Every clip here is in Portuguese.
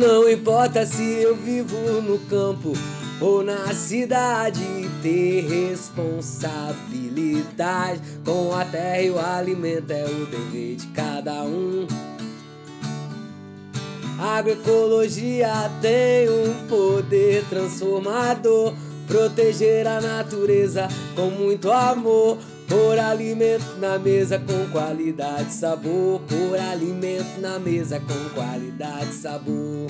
Não importa se eu vivo no campo ou na cidade, ter responsabilidade com a terra e o alimento é o dever de cada um. Agroecologia tem um poder transformador, proteger a natureza com muito amor. Por alimento na mesa com qualidade e sabor. Por alimento na mesa com qualidade e sabor.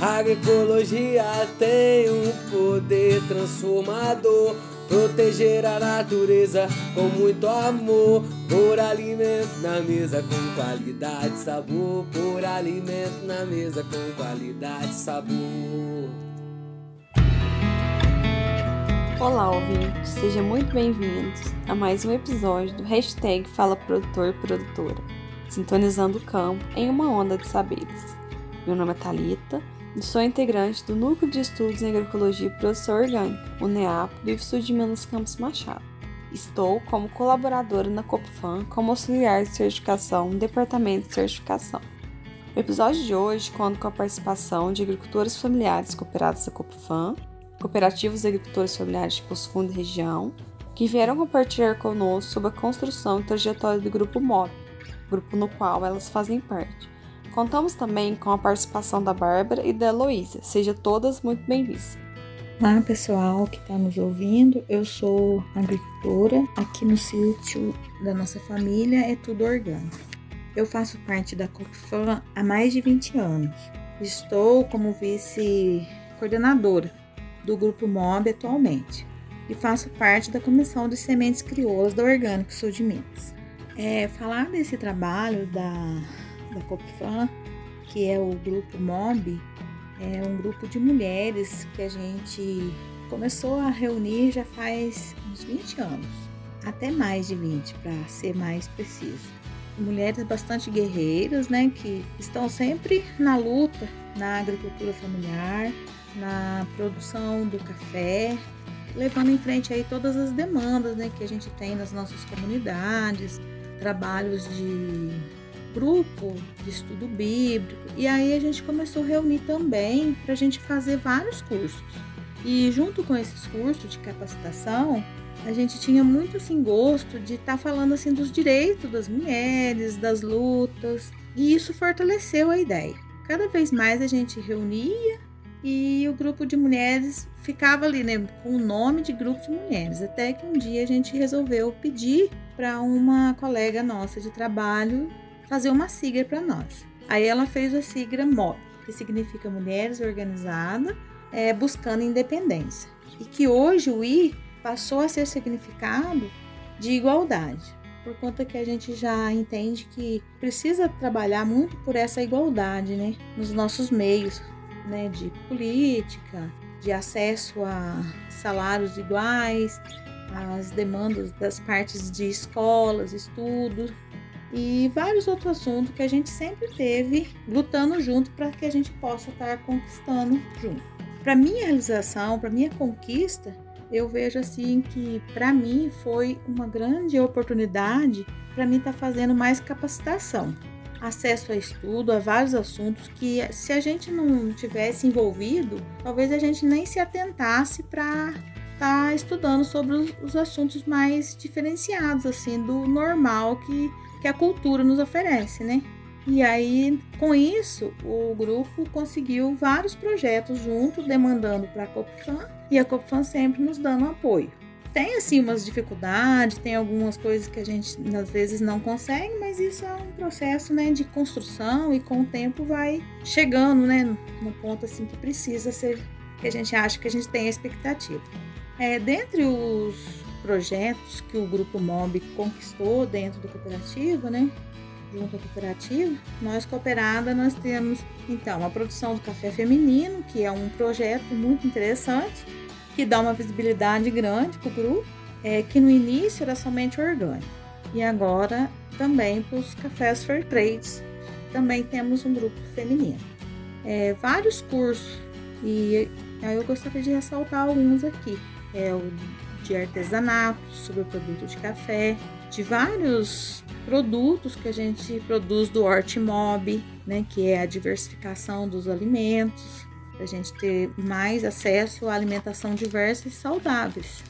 Agroecologia tem um poder transformador. Proteger a natureza com muito amor. Por alimento na mesa com qualidade e sabor. Por alimento na mesa com qualidade e sabor. Olá, ouvintes, sejam muito bem-vindos a mais um episódio do hashtag Fala Produtor Produtora, sintonizando o campo em uma onda de saberes. Meu nome é Thalita e sou integrante do Núcleo de Estudos em Agroecologia e Produção Orgânica, o NEAP, do IFSU de Minas Campos Machado. Estou como colaboradora na Copfam como auxiliar de certificação no Departamento de Certificação. O episódio de hoje conta com a participação de agricultores familiares cooperados da Copfam cooperativas agricultores familiares de Poço Fundo e região, que vieram compartilhar conosco sobre a construção e trajetória do Grupo MOB, grupo no qual elas fazem parte. Contamos também com a participação da Bárbara e da Heloísa. Sejam todas muito bem-vindas. Olá pessoal que está nos ouvindo, eu sou agricultora, aqui no sítio da nossa família é tudo orgânico. Eu faço parte da Copfam há mais de 20 anos. Estou como vice-coordenadora do Grupo MOB atualmente e faço parte da Comissão de Sementes Crioulas da Orgânico Sul de Minas. É, falar desse trabalho da, da Copfam, que é o Grupo MOB, é um grupo de mulheres que a gente começou a reunir já faz uns 20 anos, até mais de 20 para ser mais preciso. Mulheres bastante guerreiras, né, que estão sempre na luta na agricultura familiar, na produção do café, levando em frente aí todas as demandas né, que a gente tem nas nossas comunidades, trabalhos de grupo de estudo bíblico. E aí a gente começou a reunir também para a gente fazer vários cursos. E junto com esses cursos de capacitação, a gente tinha muito assim gosto de estar tá falando assim dos direitos das mulheres, das lutas, e isso fortaleceu a ideia. Cada vez mais a gente reunia e o grupo de mulheres ficava ali, né, com o nome de grupo de mulheres. Até que um dia a gente resolveu pedir para uma colega nossa de trabalho fazer uma sigla para nós. Aí ela fez a sigla MOB, que significa Mulheres Organizada é, Buscando Independência. E que hoje o I passou a ser significado de igualdade, por conta que a gente já entende que precisa trabalhar muito por essa igualdade, né, nos nossos meios, né, de política, de acesso a salários iguais, as demandas das partes de escolas, estudos e vários outros assuntos que a gente sempre teve lutando junto para que a gente possa estar conquistando junto. Para minha realização, para minha conquista, eu vejo assim que para mim foi uma grande oportunidade para mim estar tá fazendo mais capacitação acesso a estudo, a vários assuntos que, se a gente não tivesse envolvido, talvez a gente nem se atentasse para estar tá estudando sobre os, os, assuntos mais diferenciados, assim, do normal que, que a cultura nos oferece, né? E aí, com isso, o grupo conseguiu vários projetos junto, demandando para a Copfam, e a Copfam sempre nos dando apoio tem assim umas dificuldades, tem algumas coisas que a gente às vezes não consegue, mas isso é um processo, né, de construção e com o tempo vai chegando, né, no ponto assim que precisa ser que a gente acha que a gente tem a expectativa. É, dentre os projetos que o grupo MOB conquistou dentro da cooperativa, né, junto à cooperativa, nós cooperada nós temos então a produção do café feminino, que é um projeto muito interessante que dá uma visibilidade grande para o grupo, é, que no início era somente orgânico. E agora também para os cafés fair trades, também temos um grupo feminino. É, vários cursos, e aí eu gostaria de ressaltar alguns aqui. É o de artesanato, sobre o produto de café, de vários produtos que a gente produz do Hortimob, né, que é a diversificação dos alimentos, a gente ter mais acesso à alimentação diversa e saudáveis.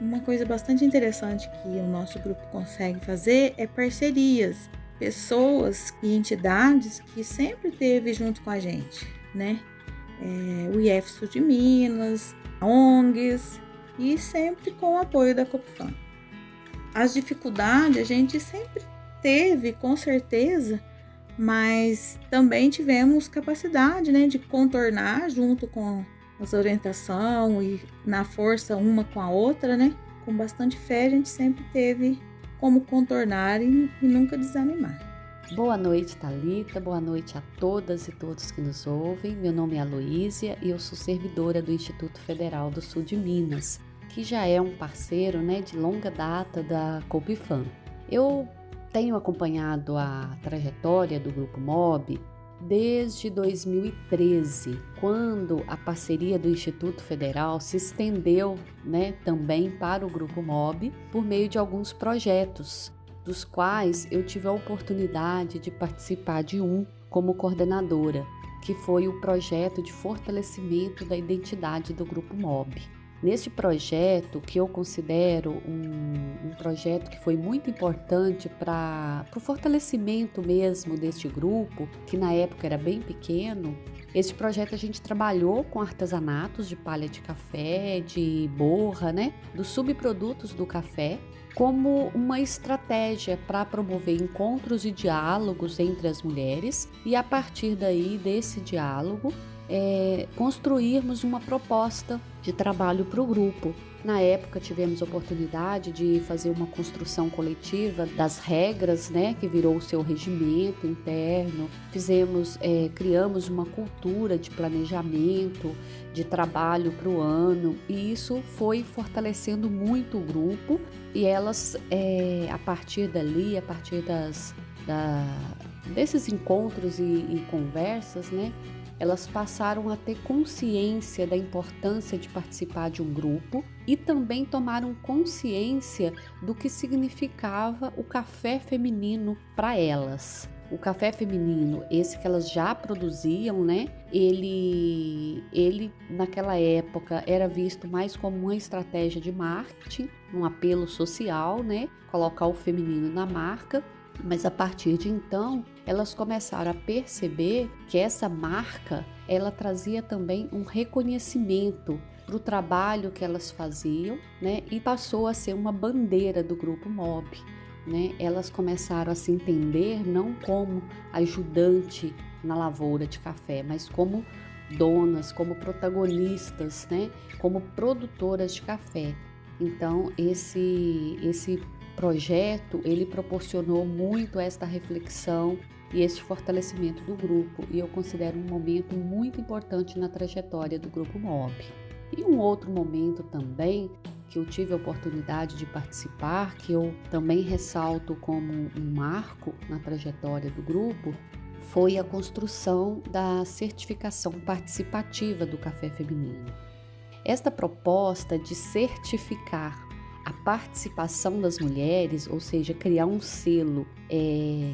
Uma coisa bastante interessante que o nosso grupo consegue fazer é parcerias, pessoas e entidades que sempre teve junto com a gente, né? É, o IEF de Minas, ONGs e sempre com o apoio da Copfam. As dificuldades a gente sempre teve, com certeza, mas também tivemos capacidade né, de contornar junto com as orientação e na força uma com a outra, né? Com bastante fé a gente sempre teve como contornar e, e nunca desanimar. Boa noite, Talita. Boa noite a todas e todos que nos ouvem. Meu nome é Aloísia e eu sou servidora do Instituto Federal do Sul de Minas, que já é um parceiro, né, de longa data da Copifam. Eu tenho acompanhado a trajetória do Grupo MOB desde 2013, quando a parceria do Instituto Federal se estendeu né, também para o Grupo MOB por meio de alguns projetos, dos quais eu tive a oportunidade de participar de um como coordenadora, que foi o projeto de fortalecimento da identidade do Grupo MOB. Neste projeto, que eu considero um, um projeto que foi muito importante para o fortalecimento mesmo deste grupo, que na época era bem pequeno, esse projeto a gente trabalhou com artesanatos de palha de café, de borra, né, dos subprodutos do café, como uma estratégia para promover encontros e diálogos entre as mulheres. E a partir daí desse diálogo é, construirmos uma proposta de trabalho para o grupo. Na época tivemos oportunidade de fazer uma construção coletiva das regras, né, que virou o seu regimento interno. Fizemos, é, criamos uma cultura de planejamento, de trabalho para o ano e isso foi fortalecendo muito o grupo e elas, é, a partir dali, a partir das, da, desses encontros e, e conversas, né, elas passaram a ter consciência da importância de participar de um grupo e também tomaram consciência do que significava o café feminino para elas. O café feminino, esse que elas já produziam, né? Ele, ele naquela época era visto mais como uma estratégia de marketing, um apelo social, né? Colocar o feminino na marca. Mas a partir de então, elas começaram a perceber que essa marca ela trazia também um reconhecimento para o trabalho que elas faziam, né? E passou a ser uma bandeira do grupo MOB. Né? Elas começaram a se entender não como ajudante na lavoura de café, mas como donas, como protagonistas, né? Como produtoras de café. Então esse esse projeto ele proporcionou muito esta reflexão e esse fortalecimento do grupo, e eu considero um momento muito importante na trajetória do grupo MOB. E um outro momento também que eu tive a oportunidade de participar, que eu também ressalto como um marco na trajetória do grupo, foi a construção da certificação participativa do café feminino. Esta proposta de certificar a participação das mulheres, ou seja, criar um selo, é,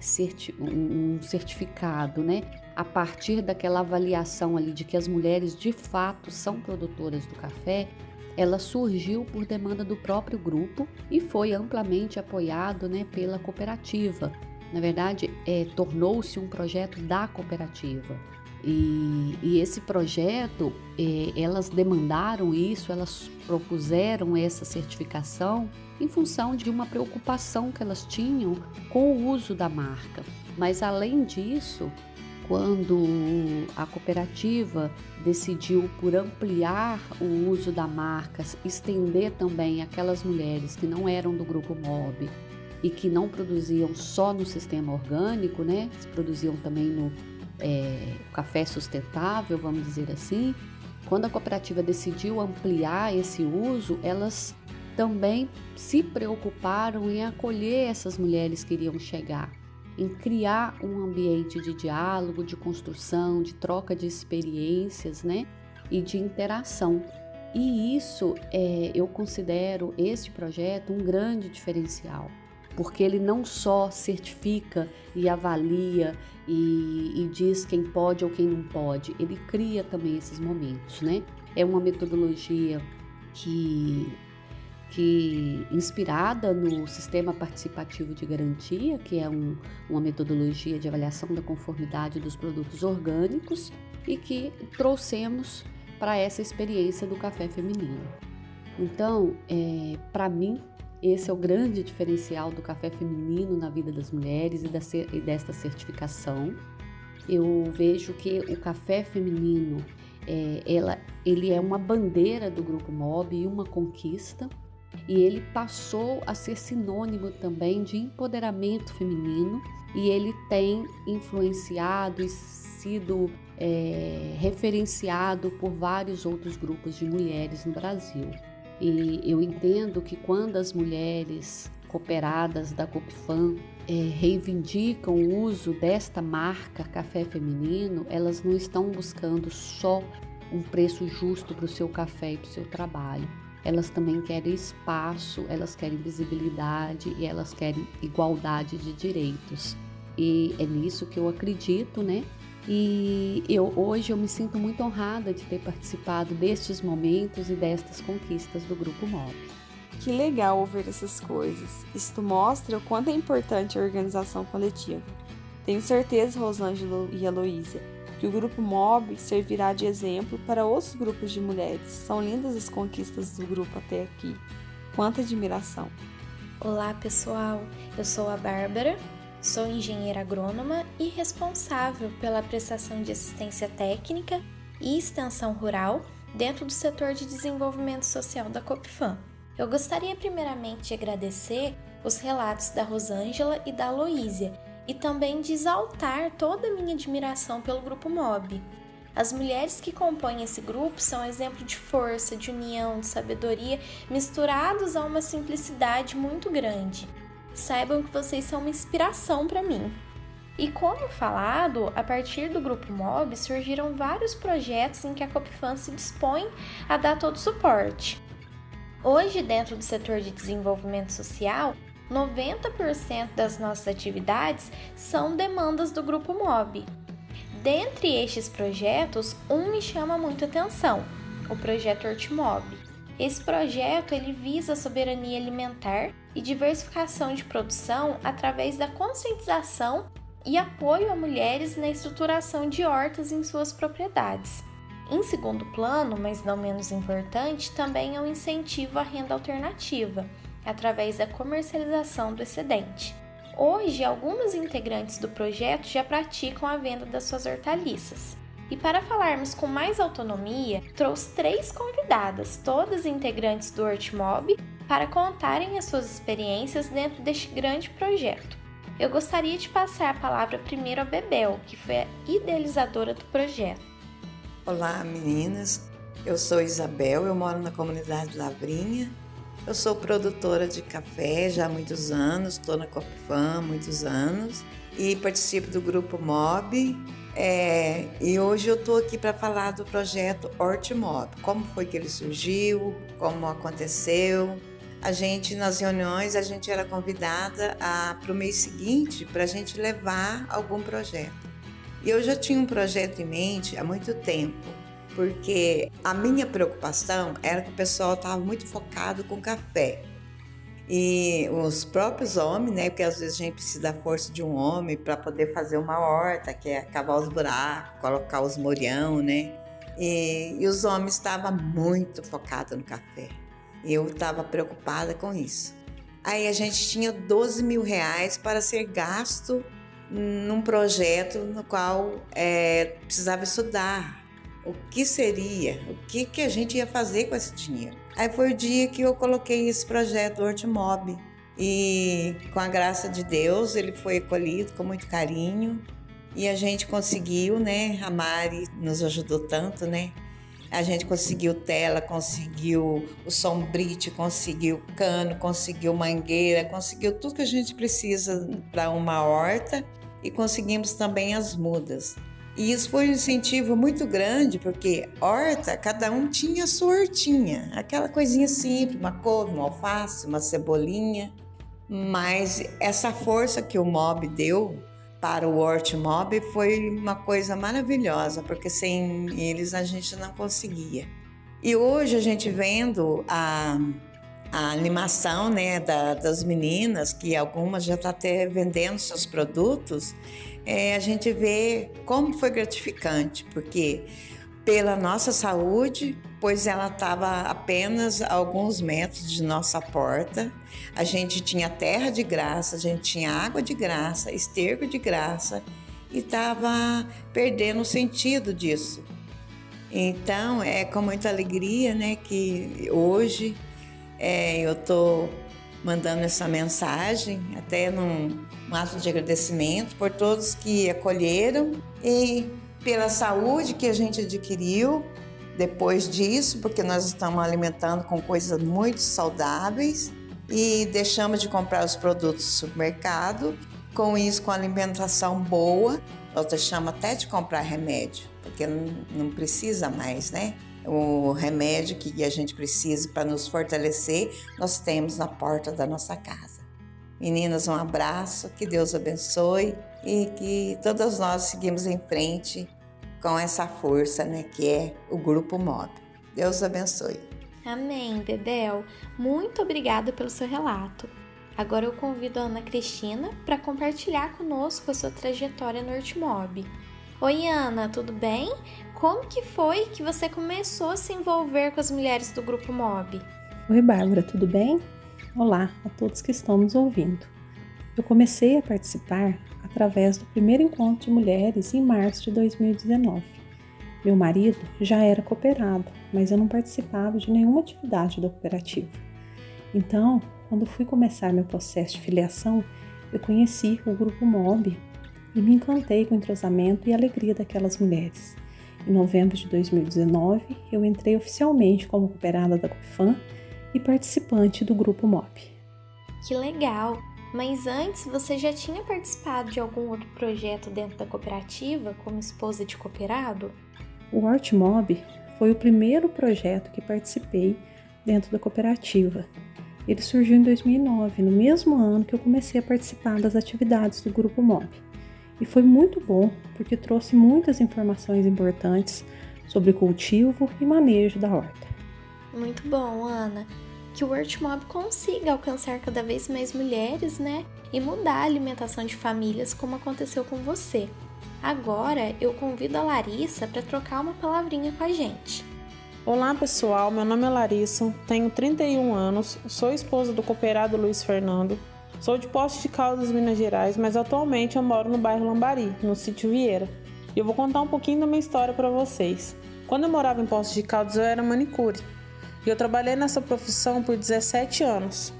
certi um certificado, né? A partir daquela avaliação ali de que as mulheres de fato são produtoras do café, ela surgiu por demanda do próprio grupo e foi amplamente apoiado né, pela cooperativa. Na verdade, é, tornou-se um projeto da cooperativa. E, e esse projeto, é, elas demandaram isso, elas propuseram essa certificação em função de uma preocupação que elas tinham com o uso da marca. Mas além disso, quando a cooperativa decidiu por ampliar o uso da marca, estender também aquelas mulheres que não eram do grupo MOB e que não produziam só no sistema orgânico, né? Produziam também no é, café sustentável, vamos dizer assim, quando a cooperativa decidiu ampliar esse uso, elas também se preocuparam em acolher essas mulheres que iriam chegar, em criar um ambiente de diálogo, de construção, de troca de experiências, né? E de interação. E isso é, eu considero este projeto um grande diferencial, porque ele não só certifica e avalia e, e diz quem pode ou quem não pode, ele cria também esses momentos, né? É uma metodologia que que inspirada no sistema participativo de garantia, que é um, uma metodologia de avaliação da conformidade dos produtos orgânicos e que trouxemos para essa experiência do café feminino. Então, é, para mim, esse é o grande diferencial do café feminino na vida das mulheres e, desta certificação. Eu vejo que o café feminino é, ela, ele é uma bandeira do grupo MOB e uma conquista e ele passou a ser sinônimo também de empoderamento feminino e ele tem influenciado e sido é, referenciado por vários outros grupos de mulheres no Brasil. E eu entendo que quando as mulheres cooperadas da Copfam é, reivindicam o uso desta marca café feminino, elas não estão buscando só um preço justo para o seu café e para o seu trabalho elas também querem espaço, elas querem visibilidade e elas querem igualdade de direitos. E é nisso que eu acredito, né? E eu hoje eu me sinto muito honrada de ter participado destes momentos e destas conquistas do grupo MOB. Que legal ouvir essas coisas. Isto mostra o quanto é importante a organização coletiva. Tenho certeza, Rosângela e Heloísa, que o grupo MOB servirá de exemplo para outros grupos de mulheres. São lindas as conquistas do grupo até aqui. Quanta admiração! Olá pessoal, eu sou a Bárbara, sou engenheira agrônoma e responsável pela prestação de assistência técnica e extensão rural dentro do setor de desenvolvimento social da Copfam. Eu gostaria primeiramente de agradecer os relatos da Rosângela e da Aloísia, e também de exaltar toda a minha admiração pelo grupo MOB. As mulheres que compõem esse grupo são exemplo de força, de união, de sabedoria, misturados a uma simplicidade muito grande. Saibam que vocês são uma inspiração para mim. E como falado, a partir do grupo MOB surgiram vários projetos em que a Copfan se dispõe a dar todo o suporte. Hoje, dentro do setor de desenvolvimento social, 90% das nossas atividades são demandas do grupo MOB. Dentre estes projetos, um me chama muito atenção, o projeto Hortimob. Esse projeto ele visa a soberania alimentar e diversificação de produção através da conscientização e apoio a mulheres na estruturação de hortas em suas propriedades. Em segundo plano, mas não menos importante, também é o incentivo à renda alternativa através da comercialização do excedente. Hoje, algumas integrantes do projeto já praticam a venda das suas hortaliças. E para falarmos com mais autonomia, trouxe três convidadas, todas integrantes do Hortmob, para contarem as suas experiências dentro deste grande projeto. Eu gostaria de passar a palavra primeiro a Bebel, que foi a idealizadora do projeto. Olá, meninas. Eu sou Isabel, eu moro na comunidade Lavrinha eu sou produtora de café já há muitos anos, estou na Copfam há muitos anos e participo do grupo MOB. É, e hoje eu estou aqui para falar do projeto Hortimob, como foi que ele surgiu, como aconteceu. A gente, nas reuniões, a gente era convidada para o mês seguinte para a gente levar algum projeto. E eu já tinha um projeto em mente há muito tempo, porque a minha preocupação era que o pessoal estava muito focado com café. E os próprios homens, né? Porque às vezes a gente precisa da força de um homem para poder fazer uma horta, que é cavar os buracos, colocar os morião, né? E, e os homens estavam muito focados no café. Eu estava preocupada com isso. Aí a gente tinha 12 mil reais para ser gasto num projeto no qual é, precisava estudar, o que seria, o que, que a gente ia fazer com esse dinheiro. Aí foi o dia que eu coloquei esse projeto Hortimob e com a graça de Deus ele foi acolhido com muito carinho e a gente conseguiu, né? A Mari nos ajudou tanto, né? A gente conseguiu tela, conseguiu o sombrite, conseguiu cano, conseguiu mangueira, conseguiu tudo que a gente precisa para uma horta e conseguimos também as mudas. E isso foi um incentivo muito grande, porque horta, cada um tinha a sua hortinha, aquela coisinha simples, uma couve, uma alface, uma cebolinha. Mas essa força que o MOB deu para o Hort Mob foi uma coisa maravilhosa, porque sem eles a gente não conseguia. E hoje a gente vendo a, a animação né, da, das meninas, que algumas já estão tá até vendendo seus produtos, é, a gente vê como foi gratificante, porque pela nossa saúde, pois ela estava apenas a alguns metros de nossa porta. A gente tinha terra de graça, a gente tinha água de graça, esterco de graça e estava perdendo o sentido disso. Então é com muita alegria, né, que hoje é, eu estou mandando essa mensagem, até num um ato de agradecimento por todos que acolheram e pela saúde que a gente adquiriu depois disso, porque nós estamos alimentando com coisas muito saudáveis e deixamos de comprar os produtos do supermercado. Com isso, com alimentação boa, nós deixamos até de comprar remédio, porque não precisa mais, né? O remédio que a gente precisa para nos fortalecer, nós temos na porta da nossa casa. Meninas, um abraço, que Deus abençoe e que todas nós seguimos em frente com essa força, né, que é o Grupo MOB. Deus abençoe. Amém, Dedel. Muito obrigada pelo seu relato. Agora eu convido a Ana Cristina para compartilhar conosco a sua trajetória no Urtimob. Oi, Ana, tudo bem? Como que foi que você começou a se envolver com as mulheres do Grupo MOB? Oi, Bárbara, tudo bem? Olá a todos que estão nos ouvindo. Eu comecei a participar através do primeiro encontro de mulheres em março de 2019. Meu marido já era cooperado, mas eu não participava de nenhuma atividade da cooperativa. Então, quando fui começar meu processo de filiação, eu conheci o grupo MOB e me encantei com o entrosamento e alegria daquelas mulheres. Em novembro de 2019, eu entrei oficialmente como cooperada da COPFAM e participante do grupo MOP. Que legal! Mas antes você já tinha participado de algum outro projeto dentro da cooperativa como esposa de cooperado? O Mob foi o primeiro projeto que participei dentro da cooperativa. Ele surgiu em 2009, no mesmo ano que eu comecei a participar das atividades do Grupo MOB. E foi muito bom porque trouxe muitas informações importantes sobre cultivo e manejo da horta. Muito bom, Ana que o Workmob consiga alcançar cada vez mais mulheres, né? E mudar a alimentação de famílias, como aconteceu com você. Agora eu convido a Larissa para trocar uma palavrinha com a gente. Olá pessoal, meu nome é Larissa, tenho 31 anos, sou esposa do cooperado Luiz Fernando, sou de Poços de Caldas, Minas Gerais, mas atualmente eu moro no bairro Lambari, no sítio Vieira. E eu vou contar um pouquinho da minha história para vocês. Quando eu morava em Poços de Caldas, eu era manicure. E eu trabalhei nessa profissão por 17 anos.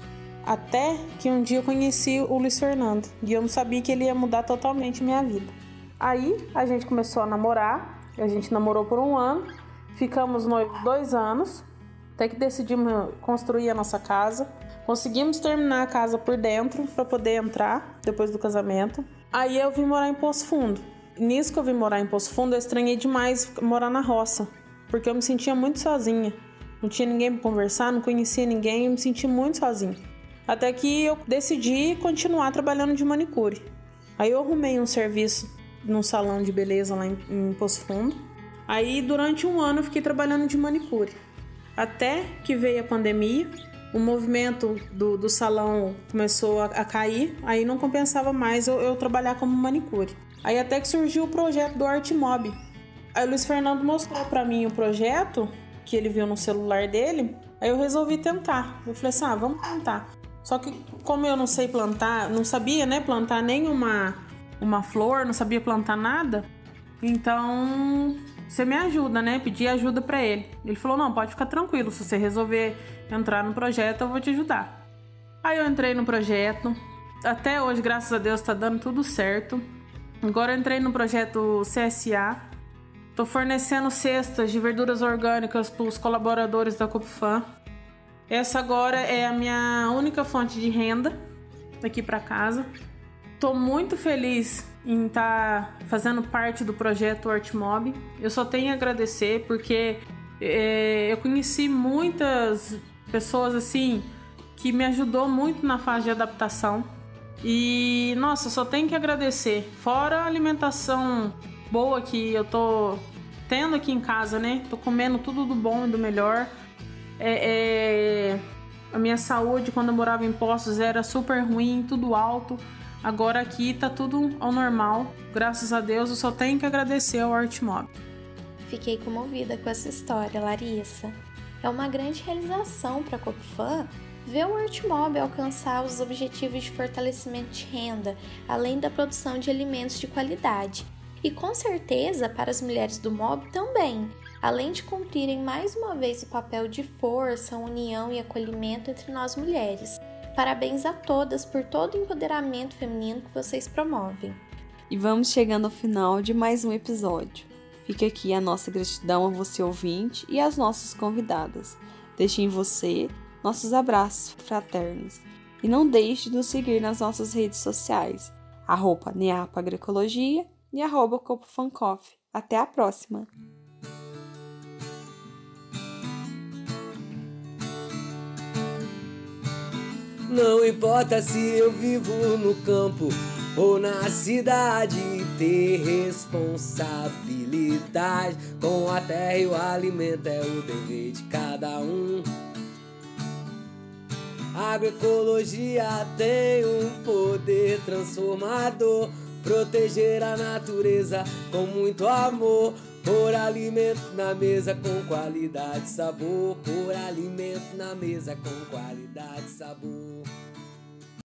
Até que um dia eu conheci o Luiz Fernando e eu não sabia que ele ia mudar totalmente minha vida. Aí a gente começou a namorar, a gente namorou por um ano, ficamos noivos dois anos, até que decidimos construir a nossa casa. Conseguimos terminar a casa por dentro para poder entrar depois do casamento. Aí eu vim morar em Poço Fundo. Nisso que eu vim morar em Poço Fundo, eu estranhei demais morar na roça, porque eu me sentia muito sozinha. Não tinha ninguém para conversar, não conhecia ninguém, eu me senti muito sozinho. Até que eu decidi continuar trabalhando de manicure. Aí eu arrumei um serviço num salão de beleza lá em, em Poço Fundo. Aí durante um ano eu fiquei trabalhando de manicure. Até que veio a pandemia, o movimento do, do salão começou a, a, cair, aí não compensava mais eu, eu, trabalhar como manicure. Aí até que surgiu o projeto do Art Mob. Aí o Luiz Fernando mostrou para mim o projeto que ele viu no celular dele. Aí eu resolvi tentar. Eu falei assim: ah, vamos tentar. Só que como eu não sei plantar, não sabia, né, plantar nenhuma uma flor, não sabia plantar nada, então você me ajuda, né? Pedi ajuda para ele. Ele falou: "Não, pode ficar tranquilo, se você resolver entrar no projeto, eu vou te ajudar". Aí eu entrei no projeto. Até hoje, graças a Deus, tá dando tudo certo. Agora eu entrei no projeto CSA, Estou fornecendo cestas de verduras orgânicas para os colaboradores da Copfam. Essa agora é a minha única fonte de renda aqui para casa. Estou muito feliz em estar tá fazendo parte do projeto Artmob. Eu só tenho a agradecer porque é, eu conheci muitas pessoas assim que me ajudou muito na fase de adaptação. E nossa, só tenho que agradecer. Fora a alimentação boa que eu tô tendo aqui em casa, né? Tô comendo tudo do bom e do melhor. É, é... A minha saúde quando eu morava em Poços era super ruim, tudo alto. Agora aqui tá tudo ao normal. Graças a Deus, eu só tenho que agradecer ao Artmob. Fiquei comovida com essa história, Larissa. É uma grande realização para a Copfan ver o Artmob alcançar os objetivos de fortalecimento de renda, além da produção de alimentos de qualidade. E com certeza para as mulheres do MOB também, além de cumprirem mais uma vez o papel de força, união e acolhimento entre nós mulheres. Parabéns a todas por todo o empoderamento feminino que vocês promovem. E vamos chegando ao final de mais um episódio. Fica aqui a nossa gratidão a você ouvinte e às nossas convidadas. Deixe em você nossos abraços fraternos. E não deixe de nos seguir nas nossas redes sociais, arroba Neapa Agroecologia e arroba Copofancoff. Até a próxima! Não importa se eu vivo no campo ou na cidade, ter responsabilidade com a terra e o alimento é o dever de cada um. Agroecologia tem um poder transformador, proteger a natureza com muito amor. Por alimento na mesa com qualidade e sabor. Por alimento na mesa com qualidade e sabor.